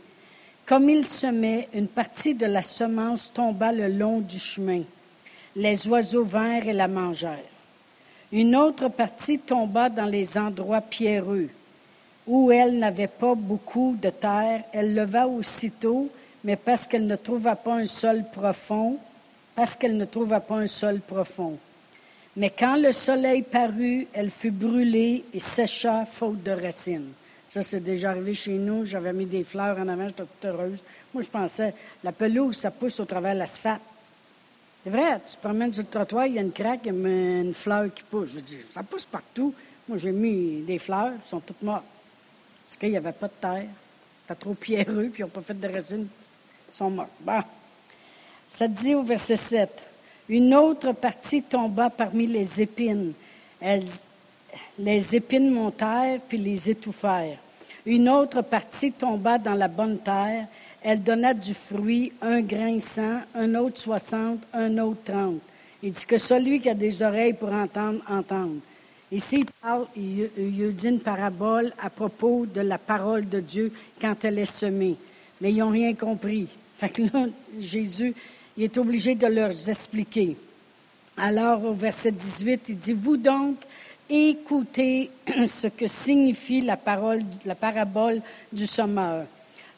Comme il semait, une partie de la semence tomba le long du chemin. Les oiseaux vinrent et la mangèrent. Une autre partie tomba dans les endroits pierreux, où elle n'avait pas beaucoup de terre. Elle leva aussitôt, mais parce qu'elle ne trouva pas un sol profond, parce qu'elle ne trouva pas un sol profond. Mais quand le soleil parut, elle fut brûlée et sécha faute de racines. Ça, c'est déjà arrivé chez nous. J'avais mis des fleurs en avant, j'étais toute heureuse. Moi, je pensais, la pelouse, ça pousse au travers de l'asphalte. C'est vrai, tu te promènes sur le trottoir, il y a une craque, il y a une fleur qui pousse. Je dis, ça pousse partout. Moi, j'ai mis des fleurs, elles sont toutes mortes. Parce qu'il n'y avait pas de terre. C'était trop pierreux, puis ils n'ont pas fait de résine. Ils sont morts. Bon. Ça dit au verset 7. Une autre partie tomba parmi les épines. Elles, les épines montèrent puis les étouffèrent. Une autre partie tomba dans la bonne terre. Elle donna du fruit, un grain cent, un autre soixante, un autre trente. Il dit que celui qui a des oreilles pour entendre, entende. Ici, il parle, il, dit une parabole à propos de la parole de Dieu quand elle est semée. Mais ils n'ont rien compris. Fait que là, Jésus, il est obligé de leur expliquer. Alors, au verset 18, il dit, vous donc, écoutez ce que signifie la, parole, la parabole du sommeur.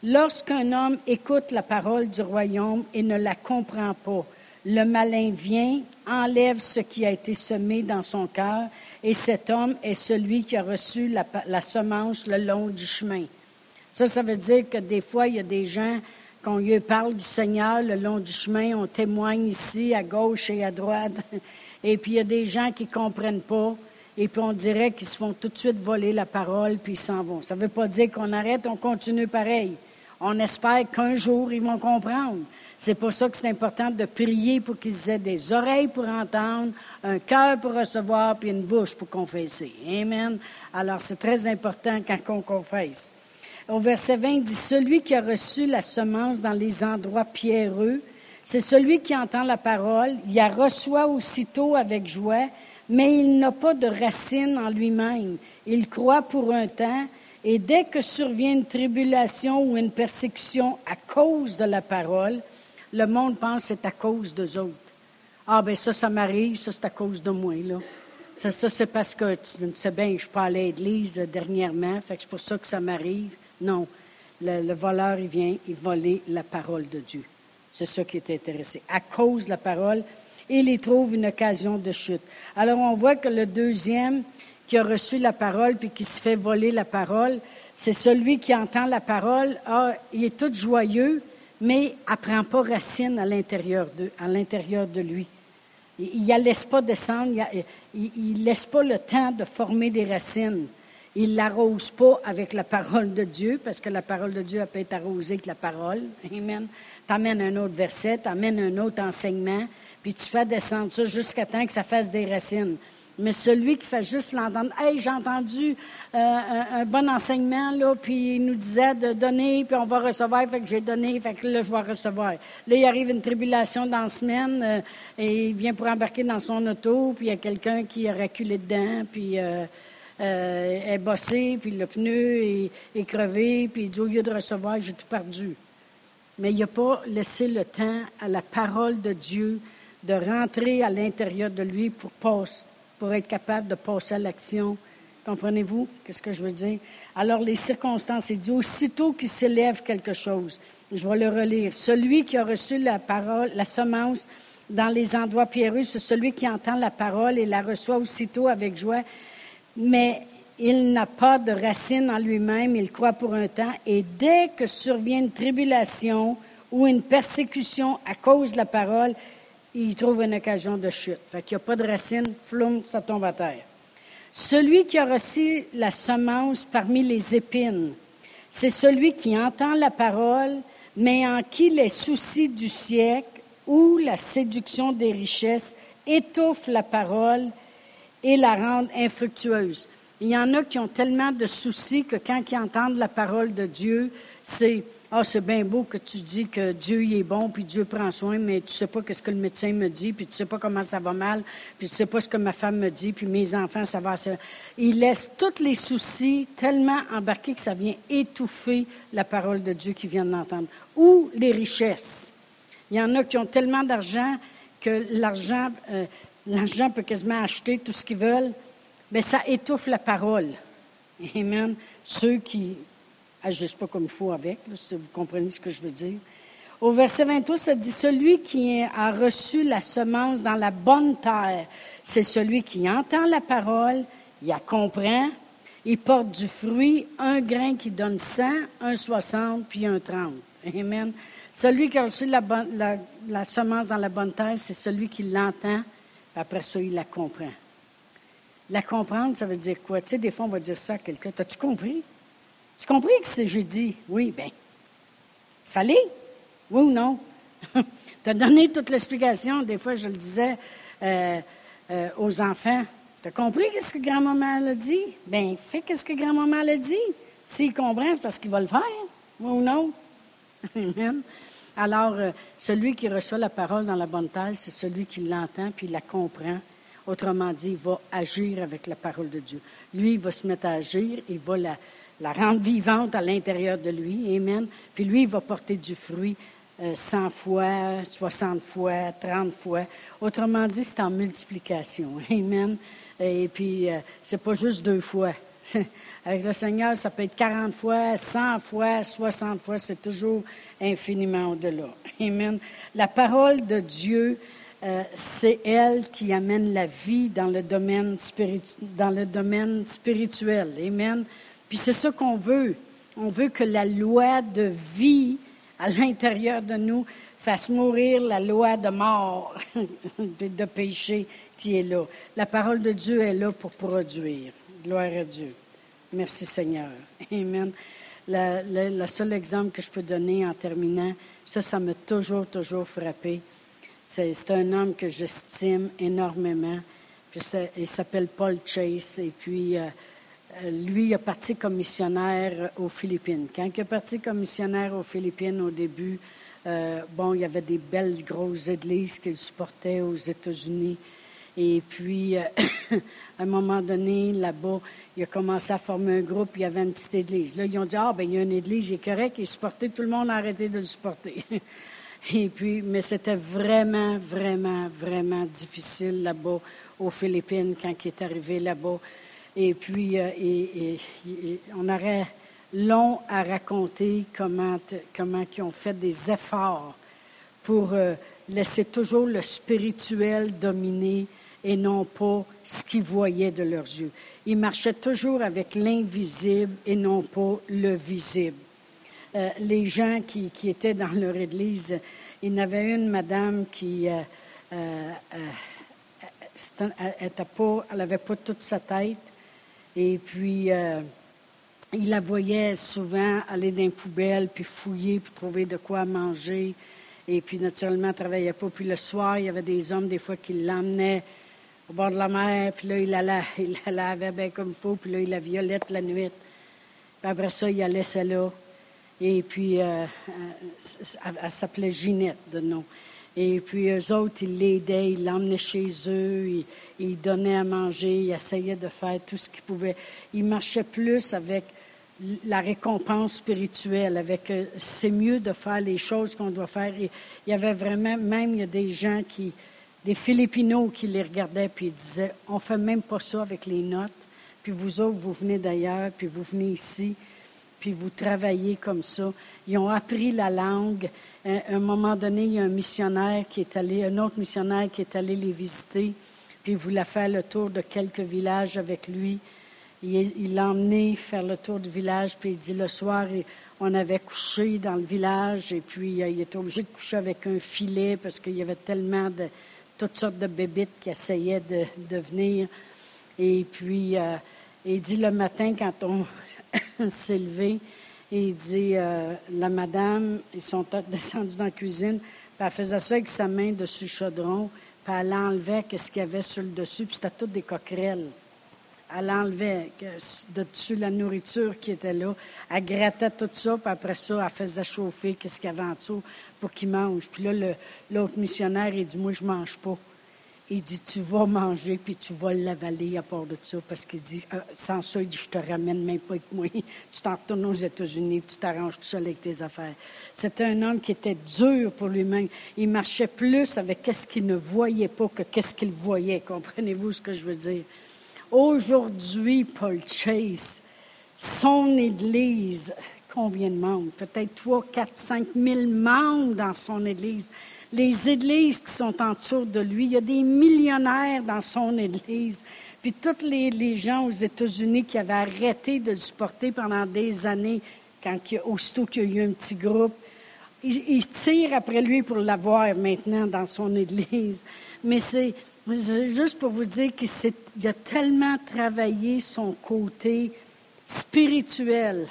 Lorsqu'un homme écoute la parole du royaume et ne la comprend pas, le malin vient, enlève ce qui a été semé dans son cœur, et cet homme est celui qui a reçu la, semence le long du chemin. Ça, ça veut dire que des fois, il y a des gens, qu'on lui parle du Seigneur le long du chemin, on témoigne ici, à gauche et à droite, et puis il y a des gens qui ne comprennent pas, et puis on dirait qu'ils se font tout de suite voler la parole, puis ils s'en vont. Ça ne veut pas dire qu'on arrête, on continue pareil. On espère qu'un jour, ils vont comprendre. C'est pour ça que c'est important de prier pour qu'ils aient des oreilles pour entendre, un cœur pour recevoir, puis une bouche pour confesser. Amen. Alors, c'est très important quand on confesse. Au verset 20, il dit, Celui qui a reçu la semence dans les endroits pierreux, c'est celui qui entend la parole, il la reçoit aussitôt avec joie, mais il n'a pas de racine en lui-même. Il croit pour un temps, et dès que survient une tribulation ou une persécution à cause de la parole, le monde pense que c'est à cause d'eux autres. Ah, ben ça, ça m'arrive, ça, c'est à cause de moi, là. Ça, c'est parce que, tu sais bien, je suis pas allé à l'église dernièrement, fait que c'est pour ça que ça m'arrive. Non. Le, le, voleur, il vient, il voler la parole de Dieu. C'est ça qui est intéressé. À cause de la parole, il y trouve une occasion de chute. Alors on voit que le deuxième qui a reçu la parole puis qui se fait voler la parole, c'est celui qui entend la parole, ah, il est tout joyeux, mais apprend pas racine à l'intérieur de, à l'intérieur de lui. Il ne laisse pas descendre, il ne laisse pas le temps de former des racines. Il ne l'arrose pas avec la parole de Dieu, parce que la parole de Dieu peut être arrosée avec la parole. Amen. Tu amènes un autre verset, tu amènes un autre enseignement, puis tu fais descendre ça jusqu'à temps que ça fasse des racines. Mais celui qui fait juste l'entendre, hey, j'ai entendu euh, un, bon enseignement, là, puis il nous disait de donner, puis on va recevoir, fait que j'ai donné, fait que là, je vais recevoir. Là, il arrive une tribulation dans la semaine, euh, et il vient pour embarquer dans son auto, puis il y a quelqu'un qui a reculé dedans, puis euh, est bossé, puis le pneu est, est crevé, puis il dit, au lieu de recevoir, j'ai tout perdu. Mais il n'a pas laissé le temps à la parole de Dieu de rentrer à l'intérieur de lui pour pour être capable de passer à l'action. Comprenez-vous qu'est-ce que je veux dire? Alors, les circonstances, il dit aussitôt qu'il s'élève quelque chose. Je vais le relire. Celui qui a reçu la parole, la semence dans les endroits pierreux, c'est celui qui entend la parole et la reçoit aussitôt avec joie. Mais il n'a pas de racine en lui-même, il croit pour un temps, et dès que survient une tribulation ou une persécution à cause de la parole, il trouve une occasion de chute. Fait qu'il n'y a pas de racine, floum, ça tombe à terre. Celui qui a reçu la semence parmi les épines, c'est celui qui entend la parole, mais en qui les soucis du siècle ou la séduction des richesses étouffent la parole et la rendent infructueuse. Il y en a qui ont tellement de soucis que quand ils entendent la parole de Dieu, c'est ah, c'est bien beau que tu dis que Dieu y est bon, puis Dieu prend soin, mais tu sais pas ce que le médecin me dit, puis tu sais pas comment ça va mal, puis tu sais pas ce que ma femme me dit, puis mes enfants, ça va. Ça... Il laisse tous les soucis tellement embarqués que ça vient étouffer la parole de Dieu qui vient d'entendre. Ou les richesses. Il y en a qui ont tellement d'argent que l'argent, euh, l'argent peut quasiment acheter tout ce qu'ils veulent, mais ça étouffe la parole. Amen. Ceux qui agissent pas comme il faut avec, si vous comprenez ce que je veux dire. Au verset 23, ça dit, celui qui a reçu la semence dans la bonne terre, c'est celui qui entend la parole, il la comprend, il porte du fruit, un grain qui donne 100, un 60, puis un 30. Amen. Celui qui a reçu la, la semence dans la bonne terre, c'est celui qui l'entend, après ça, il la comprend. La comprendre, ça veut dire quoi? Tu sais, des fois, on va dire ça à quelqu'un. T'as-tu compris? Tu compris ce que j'ai dit? Oui, bien. Fallait? Oui ou non? tu as donné toute l'explication. Des fois, je le disais euh, euh, aux enfants. Tu as compris ce que grand-maman a dit? Bien, fais ce que grand-maman a dit. S'il comprend, c'est parce qu'il va le faire. Oui ou non? Amen. Alors, euh, celui qui reçoit la parole dans la bonne terre, c'est celui qui l'entend puis la comprend. Autrement dit, il va agir avec la parole de Dieu. Lui, il va se mettre à agir, il va la, la rendre vivante à l'intérieur de lui. Amen. Puis lui, il va porter du fruit 100 euh, fois, 60 fois, 30 fois. Autrement dit, c'est en multiplication. Amen. Et puis, euh, c'est pas juste deux fois. Avec le Seigneur, ça peut être 40 fois, 100 fois, 60 fois. C'est toujours infiniment au-delà. Amen. La parole de Dieu, euh, c'est elle qui amène la vie dans le domaine, dans le domaine spirituel. Amen. Puis c'est ça qu'on veut. On veut que la loi de vie à l'intérieur de nous fasse mourir la loi de mort, de péché qui est là. La parole de Dieu est là pour produire. Gloire à Dieu. Merci Seigneur. Amen. Le, seul exemple que je peux donner en terminant, ça, ça m'a toujours, toujours frappé. C'est un homme que j'estime énormément. il s'appelle Paul Chase. Et puis, euh, lui, il a parti comme missionnaire aux Philippines. Quand il est parti comme missionnaire aux Philippines au début, euh, bon, il y avait des belles grosses églises qu'il supportait aux États-Unis. Et puis, euh, à un moment donné, là-bas, il a commencé à former un groupe, il y avait une petite église. Là, ils ont dit, ah, ben il y a une église, il est correct, il est tout le monde a arrêté de le supporter. Et puis, mais c'était vraiment, vraiment, vraiment difficile là-bas aux Philippines quand il est arrivé là-bas. Et puis, euh, on aurait long à raconter comment, comment ils ont fait des efforts pour euh, laisser toujours le spirituel dominer et non pas ce qu'ils voyaient de leurs yeux. Ils marchaient toujours avec l'invisible et non pas le visible. Euh, les gens qui, étaient dans leur église, il y avait une madame qui n'avait pas toute sa tête. Et puis, il la voyait souvent aller dans les poubelles, puis fouiller, puis trouver de quoi manger. Et puis, naturellement, elle ne travaillait pas. Puis le soir, il y avait des hommes, des fois, qui l'emmenaient au bord de la mer. Puis là, il la, lavait bien comme il faut. Puis là, il la violette la nuit. Puis après ça, il la laissait là. Et puis, euh, euh, elle, s'appelait Ginette de nom. Et puis, eux autres, ils l'aidaient, ils l'emmenaient chez eux, ils, donnaient à manger, ils essayaient de faire tout ce qu'ils pouvaient. Ils marchaient plus avec la récompense spirituelle, avec euh, c'est mieux de faire les choses qu'on doit faire. il y avait vraiment, même il y a des gens qui, des Philippinos qui les regardaient puis ils disaient, on fait même pas ça avec les notes. Puis vous autres, vous venez d'ailleurs, puis vous venez ici, puis vous travaillez comme ça. Ils ont appris la langue. À un moment donné, il y a un missionnaire qui est allé, un autre missionnaire qui est allé les visiter, puis il voulait faire le tour de quelques villages avec lui. Il l'a emmené faire le tour du village, puis il dit le soir, on avait couché dans le village, et puis euh, il était obligé de coucher avec un filet parce qu'il y avait tellement de toutes sortes de bébites qui essayaient de, venir. Et puis, euh, il dit le matin, quand on s'est levé, il dit euh, la madame, ils sont descendus dans la cuisine, puis elle faisait ça avec sa main dessus le chaudron, puis elle enlevait ce qu'il y avait sur le dessus, puis c'était toutes des coquerelles elle enlevait de dessus la nourriture qui était là. Elle grattait tout ça, puis après ça, elle faisait chauffer qu'est-ce qu'il y avait en dessous pour qu'il mange. Puis là, l'autre missionnaire, il dit, moi, je mange pas. Il dit, tu vas manger, puis tu vas l'avaler à part de ça, parce qu'il dit, euh, sans ça, il dit, je te ramène même pas avec moi. Tu t'en retournes aux États-Unis, tu t'arranges tout seul avec tes affaires. C'était un homme qui était dur pour lui-même. Il marchait plus avec qu'est-ce qu'il ne voyait pas que qu'est-ce qu'il voyait. Comprenez-vous ce que je veux dire? Aujourd'hui, Paul Chase, son Église, combien de membres? Peut-être 3, 4, 5 000 membres dans son Église. Les églises qui sont autour de lui, il y a des millionnaires dans son Église. Puis tous les, gens aux États-Unis qui avaient arrêté de le supporter pendant des années, quand aussitôt qu'il y a eu un petit groupe, ils, ils tirent après lui pour l'avoir maintenant dans son Église. Mais c'est Juste pour vous dire qu'il a tellement travaillé son côté spirituel.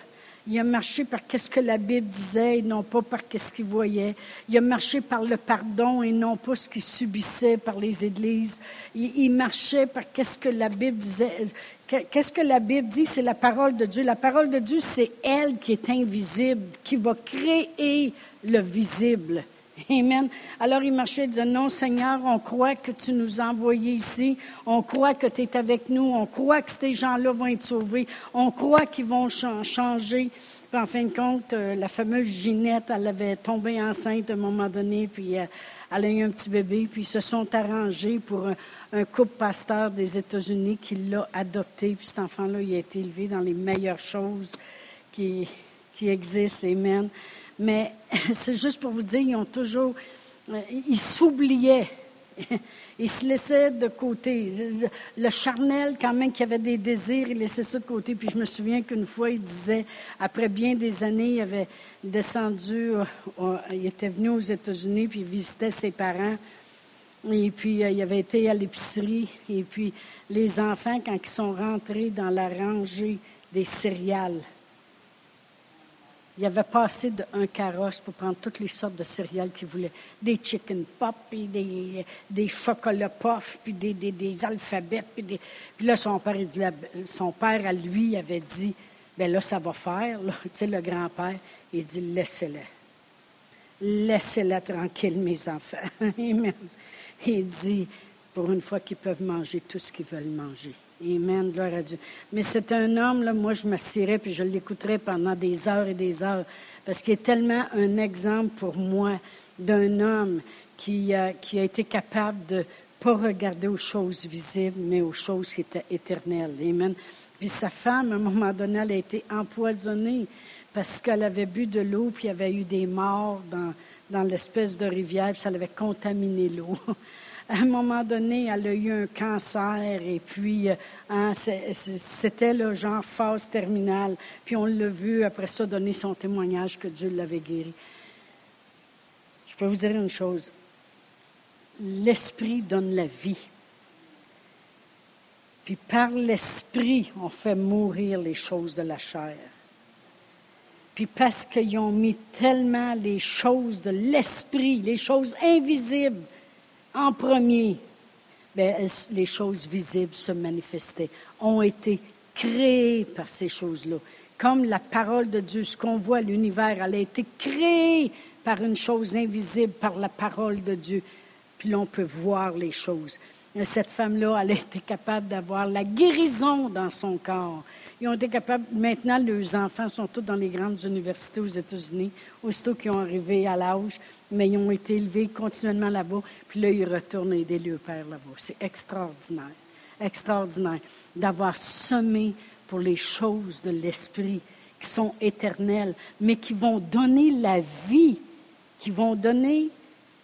Il a marché par qu'est-ce que la Bible disait et non pas par qu'est-ce qu'il voyait. Il a marché par le pardon et non pas ce qu'il subissait par les églises. Il, marchait par qu'est-ce que la Bible disait. Qu'est-ce que la Bible dit? C'est la parole de Dieu. La parole de Dieu, c'est elle qui est invisible, qui va créer le visible. Amen. Alors il marchait et disait, non Seigneur, on croit que tu nous as envoyés ici, on croit que tu es avec nous, on croit que ces gens-là vont être sauvés, on croit qu'ils vont changer. Puis en fin de compte, euh, la fameuse Ginette, elle avait tombé enceinte à un moment donné, puis euh, elle a eu un petit bébé, puis ils se sont arrangés pour un, couple pasteur des États-Unis qui l'a adopté, puis cet enfant-là, il a été élevé dans les meilleures choses qui, qui existent. Amen. Mais c'est juste pour vous dire, ils ont toujours, euh, ils s'oubliaient. Ils se laissaient de côté. Le charnel, quand même, qui avait des désirs, il laissait ça de côté. Puis je me souviens qu'une fois, il disait, après bien des années, il avait descendu, euh, il était venu aux États-Unis, puis il visitait ses parents. Et puis, euh, il avait été à l'épicerie. Et puis, les enfants, quand ils sont rentrés dans la rangée des céréales, il avait passé d'un carrosse pour prendre toutes les sortes de céréales qu'il voulait. Des chicken pop, puis des, des chocolats puff, puis des, des, des alphabets. Puis, des... puis là, son père, il dit, son père à lui avait dit, ben là, ça va faire. Tu sais, le grand-père, il dit, laissez-les. Laissez-les tranquilles, mes enfants. Il dit, pour une fois qu'ils peuvent manger tout ce qu'ils veulent manger. Amen, gloire à Dieu. Mais c'est un homme, là, moi, je m'assirais puis je l'écouterais pendant des heures et des heures, parce qu'il est tellement un exemple pour moi d'un homme qui, qui a été capable de pas regarder aux choses visibles, mais aux choses qui étaient éternelles. Amen. Puis sa femme, à un moment donné, elle a été empoisonnée parce qu'elle avait bu de l'eau, puis il y avait eu des morts dans, dans l'espèce de rivière, puis ça avait contaminé l'eau. À un moment donné, elle a eu un cancer et puis euh, hein, c'était le genre phase terminale. Puis on l'a vu après ça donner son témoignage que Dieu l'avait guéri. Je peux vous dire une chose. L'Esprit donne la vie. Puis par l'Esprit, on fait mourir les choses de la chair. Puis parce qu'ils ont mis tellement les choses de l'Esprit, les choses invisibles, en premier, bien, les choses visibles se manifestaient, ont été créées par ces choses-là? Comme la parole de Dieu, ce qu'on voit, l'univers, elle a été créée par une chose invisible, par la parole de Dieu. Puis l'on peut voir les choses. Cette femme-là, elle a été capable d'avoir la guérison dans son corps. Ils ont été capables, maintenant, leurs enfants sont tous dans les grandes universités aux États-Unis, aussitôt qu'ils ont arrivé à l'âge, mais ils ont été élevés continuellement là-bas, puis là, ils retournent aider leur père là-bas. C'est extraordinaire, extraordinaire d'avoir semé pour les choses de l'esprit qui sont éternelles, mais qui vont donner la vie, qui vont donner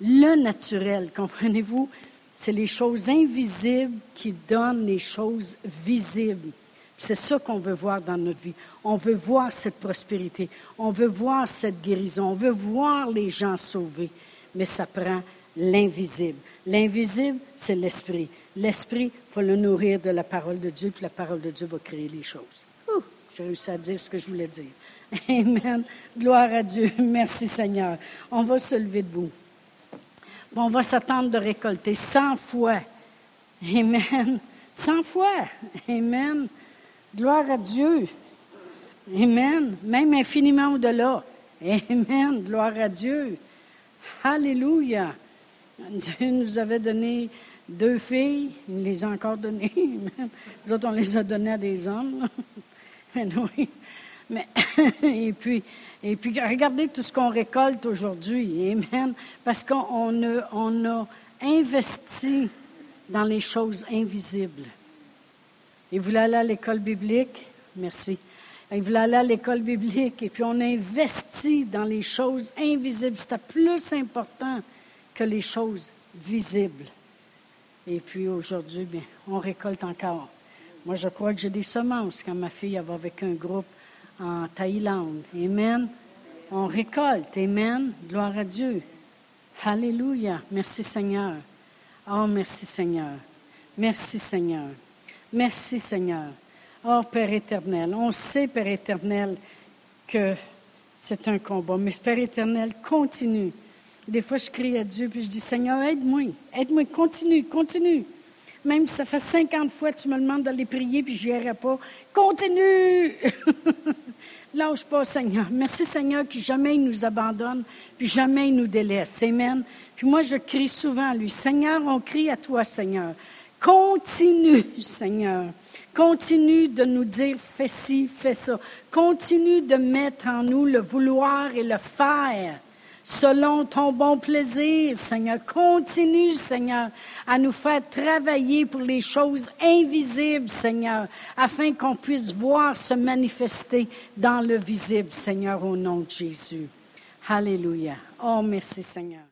le naturel, comprenez-vous? C'est les choses invisibles qui donnent les choses visibles. C'est ça qu'on veut voir dans notre vie. On veut voir cette prospérité. On veut voir cette guérison. On veut voir les gens sauvés. Mais ça prend l'invisible. L'invisible, c'est l'esprit. L'esprit, il faut le nourrir de la parole de Dieu, puis la parole de Dieu va créer les choses. J'ai réussi à dire ce que je voulais dire. Amen. Gloire à Dieu. Merci Seigneur. On va se lever debout on va s'attendre de récolter 100 fois. Amen. 100 fois. Amen. Gloire à Dieu. Amen. Même infiniment au-delà. Amen. Gloire à Dieu. Alléluia. Dieu nous avait donné deux filles. Il les a encore données. Nous autres, on les a données à des hommes. Mais, et puis, et puis, regardez tout ce qu'on récolte aujourd'hui. Amen. Parce qu'on on a investi dans les choses invisibles. Et vous aller à l'école biblique? Merci. Et vous aller à l'école biblique et puis on a investi dans les choses invisibles. C'était plus important que les choses visibles. Et puis aujourd'hui, bien, on récolte encore. Moi, je crois que j'ai des semences quand ma fille va avec un groupe en Thaïlande. Amen. On récolte. Amen. Gloire à Dieu. Alléluia. Merci Seigneur. Oh, merci Seigneur. Merci Seigneur. Merci Seigneur. Oh, Père éternel, on sait, Père éternel, que c'est un combat. Mais Père éternel, continue. Des fois, je crie à Dieu, puis je dis, Seigneur, aide-moi. Aide-moi, continue, continue. Même si ça fait 50 fois que tu me demandes d'aller prier, puis je n'irai pas. Continue! Lâche pas, Seigneur. Merci, Seigneur, qui jamais il nous abandonne, puis jamais il nous délaisse. Amen. Puis moi, je crie souvent à lui. Seigneur, on crie à toi, Seigneur. Continue, Seigneur. Continue de nous dire fais ci, fais ça. Continue de mettre en nous le vouloir et le faire selon ton bon plaisir, Seigneur. Continue, Seigneur, à nous faire travailler pour les choses invisibles, Seigneur, afin qu'on puisse voir se manifester dans le visible, Seigneur, au nom de Jésus. Alléluia. Oh, merci, Seigneur.